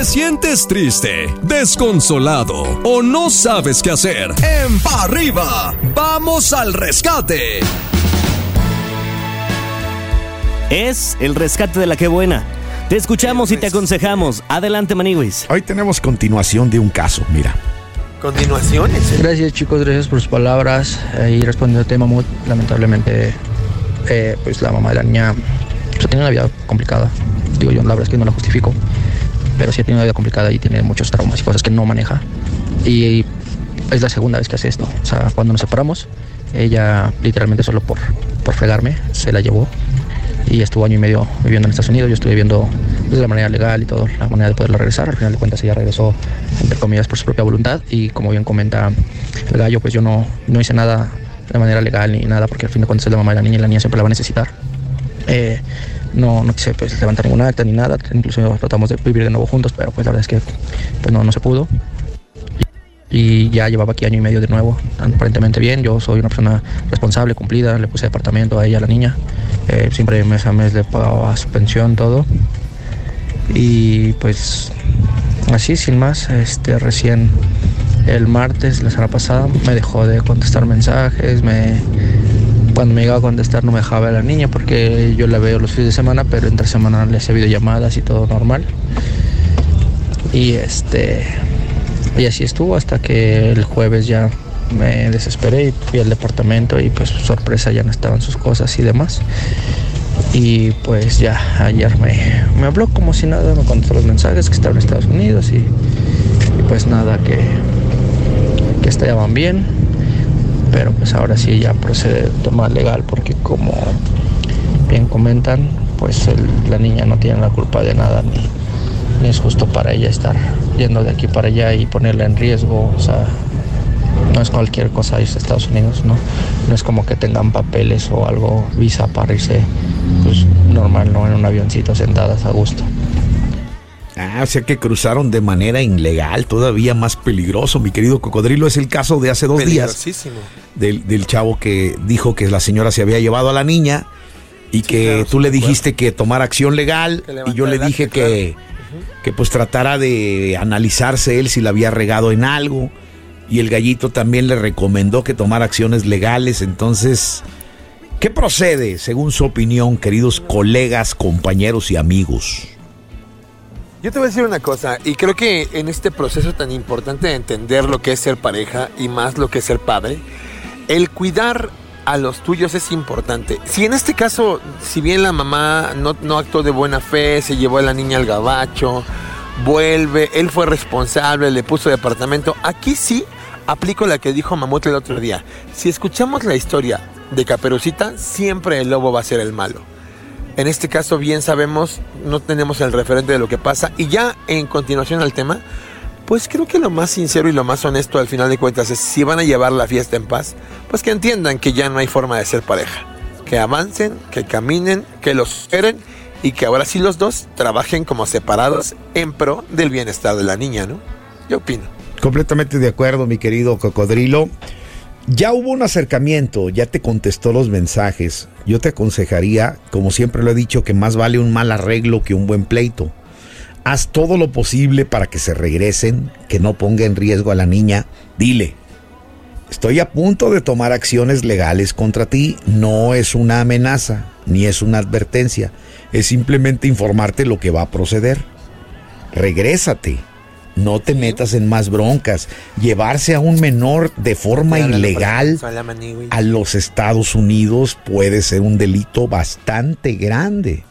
te sientes triste, desconsolado o no sabes qué hacer, en Pa' arriba, vamos al rescate. Es el rescate de la que buena. Te escuchamos y te aconsejamos. Adelante, Maniguis. Hoy tenemos continuación de un caso, mira. Continuaciones. Gracias chicos, gracias por sus palabras. Eh, y respondiendo al tema, muy lamentablemente, eh, pues la mamá de la niña pues, tiene una vida complicada. Digo yo, la verdad es que no la justifico, pero sí tiene una vida complicada y tiene muchos traumas y cosas que no maneja. Y es la segunda vez que hace esto. O sea, cuando nos separamos, ella literalmente solo por, por fregarme se la llevó y estuvo año y medio viviendo en Estados Unidos. Yo estuve viviendo de la manera legal y todo, la manera de poderla regresar. Al final de cuentas ella regresó, entre comillas, por su propia voluntad y como bien comenta el gallo, pues yo no, no hice nada de manera legal ni nada porque al fin de cuentas es la mamá de la niña y la niña siempre la va a necesitar. Eh, no, quise pues, levantar ningún acta ni nada, incluso tratamos de vivir de nuevo juntos, pero pues la verdad es que pues, no, no se pudo y ya llevaba aquí año y medio de nuevo, aparentemente bien. Yo soy una persona responsable, cumplida, le puse departamento a ella, a la niña. Eh, siempre mes a mes le pagaba su pensión, todo. Y pues así, sin más, este, recién el martes, la semana pasada, me dejó de contestar mensajes, me, cuando me llegaba a contestar no me dejaba a la niña porque yo la veo los fines de semana, pero entre semana le hacía videollamadas y todo normal. Y este y así estuvo hasta que el jueves ya me desesperé y fui al departamento y pues sorpresa ya no estaban sus cosas y demás. Y pues ya ayer me, me habló como si nada, me contestó los mensajes que estaba en Estados Unidos y, y pues nada, que, que estaban bien. Pero pues ahora sí ya procede el tema legal porque como bien comentan, pues la niña no tiene la culpa de nada ni, ni es justo para ella estar yendo de aquí para allá y ponerla en riesgo. O sea, no es cualquier cosa irse a Estados Unidos, ¿no? No es como que tengan papeles o algo, visa para irse, pues normal, ¿no? En un avioncito sentadas a gusto. Ah, o sea que cruzaron de manera ilegal, todavía más peligroso. Mi querido Cocodrilo, es el caso de hace dos días del, del chavo que dijo que la señora se había llevado a la niña y que claro, tú sí, le dijiste que tomara acción legal y yo le dije que, que pues tratara de analizarse él si la había regado en algo y el gallito también le recomendó que tomara acciones legales. Entonces, ¿qué procede según su opinión, queridos colegas, compañeros y amigos? Yo te voy a decir una cosa, y creo que en este proceso tan importante de entender lo que es ser pareja y más lo que es ser padre, el cuidar a los tuyos es importante. Si en este caso, si bien la mamá no, no actuó de buena fe, se llevó a la niña al gabacho, vuelve, él fue responsable, le puso departamento, aquí sí aplico la que dijo Mamut el otro día. Si escuchamos la historia de Caperucita, siempre el lobo va a ser el malo. En este caso, bien sabemos, no tenemos el referente de lo que pasa. Y ya en continuación al tema, pues creo que lo más sincero y lo más honesto al final de cuentas es si van a llevar la fiesta en paz, pues que entiendan que ya no hay forma de ser pareja. Que avancen, que caminen, que los superen y que ahora sí los dos trabajen como separados en pro del bienestar de la niña, ¿no? Yo opino. Completamente de acuerdo, mi querido Cocodrilo. Ya hubo un acercamiento, ya te contestó los mensajes. Yo te aconsejaría, como siempre lo he dicho, que más vale un mal arreglo que un buen pleito. Haz todo lo posible para que se regresen, que no ponga en riesgo a la niña. Dile, estoy a punto de tomar acciones legales contra ti. No es una amenaza, ni es una advertencia. Es simplemente informarte lo que va a proceder. Regrésate. No te metas en más broncas. Llevarse a un menor de forma ilegal a los Estados Unidos puede ser un delito bastante grande.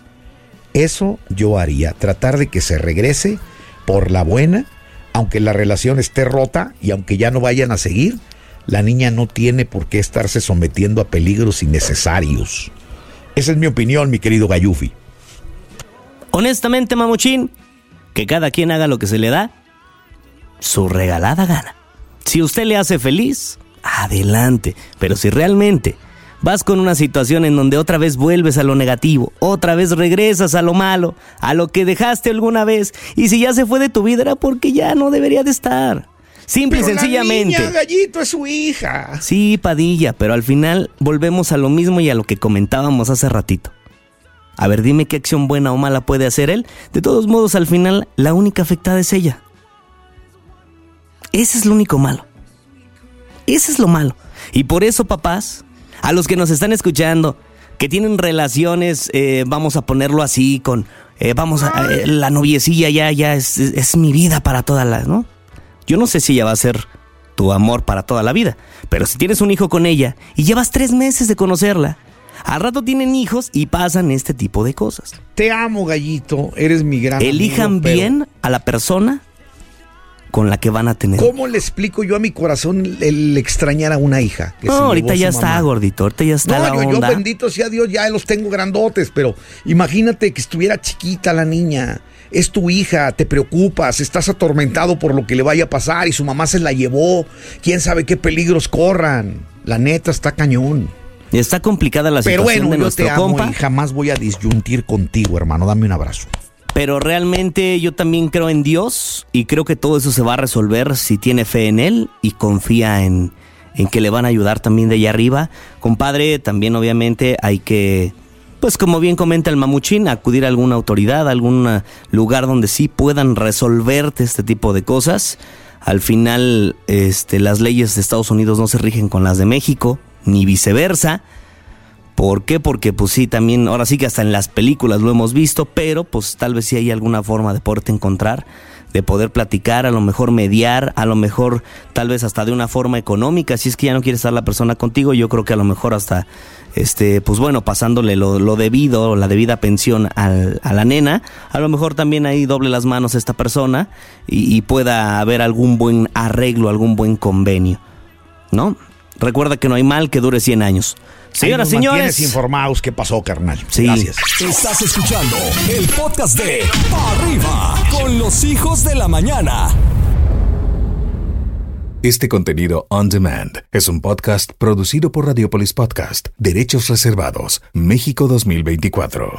Eso yo haría, tratar de que se regrese por la buena, aunque la relación esté rota y aunque ya no vayan a seguir, la niña no tiene por qué estarse sometiendo a peligros innecesarios. Esa es mi opinión, mi querido Gayufi. Honestamente, mamuchín, que cada quien haga lo que se le da su regalada gana. Si usted le hace feliz, adelante. Pero si realmente vas con una situación en donde otra vez vuelves a lo negativo, otra vez regresas a lo malo, a lo que dejaste alguna vez, y si ya se fue de tu vida era porque ya no debería de estar. Simple y sencillamente. La niña, gallito, es su hija. Sí, Padilla, pero al final volvemos a lo mismo y a lo que comentábamos hace ratito. A ver, dime qué acción buena o mala puede hacer él. De todos modos, al final, la única afectada es ella. Ese es lo único malo. Ese es lo malo. Y por eso, papás, a los que nos están escuchando, que tienen relaciones, eh, vamos a ponerlo así, con, eh, vamos a, eh, la noviecilla ya, ya es, es, es mi vida para todas las, ¿no? Yo no sé si ella va a ser tu amor para toda la vida, pero si tienes un hijo con ella y llevas tres meses de conocerla, al rato tienen hijos y pasan este tipo de cosas. Te amo, gallito. Eres mi gran Elijan amigo, pero bien a la persona con la que van a tener. ¿Cómo le explico yo a mi corazón el, extrañar a una hija? que No, ahorita ya está, gordito. Ahorita ya está la No, yo, yo, onda. bendito sea Dios, ya los tengo grandotes, pero imagínate que estuviera chiquita la niña. Es tu hija, te preocupas, estás atormentado por lo que le vaya a pasar y su mamá se la llevó. Quién sabe qué peligros corran. La neta está cañón. Está complicada la Pero situación bueno, de yo nuestro te amo compa. y jamás voy a disyuntir contigo, hermano. Dame un abrazo. Pero realmente yo también creo en Dios y creo que todo eso se va a resolver si tiene fe en Él y confía en, en que le van a ayudar también de allá arriba. Compadre, también obviamente hay que, pues como bien comenta el mamuchín, acudir a alguna autoridad, a algún lugar donde sí puedan resolverte este tipo de cosas. Al final, este, las leyes de Estados Unidos no se rigen con las de México, ni viceversa. ¿Por qué? Porque pues sí, también, ahora sí que hasta en las películas lo hemos visto, pero pues tal vez sí hay alguna forma de poderte encontrar, de poder platicar, a lo mejor mediar, a lo mejor tal vez hasta de una forma económica, si es que ya no quiere estar la persona contigo, yo creo que a lo mejor hasta, este, pues bueno, pasándole lo, lo debido, la debida pensión al- a la nena, a lo mejor también ahí doble las manos esta persona y, y pueda haber algún buen arreglo, algún buen convenio, ¿no? Recuerda que no hay mal que dure 100 años. Señoras, nos señores. informados qué pasó, carnal. Sí. Gracias. Estás escuchando el podcast de Pa' Arriba con los hijos de la mañana. Este contenido on demand es un podcast producido por Radiopolis Podcast, Derechos Reservados, México 2024.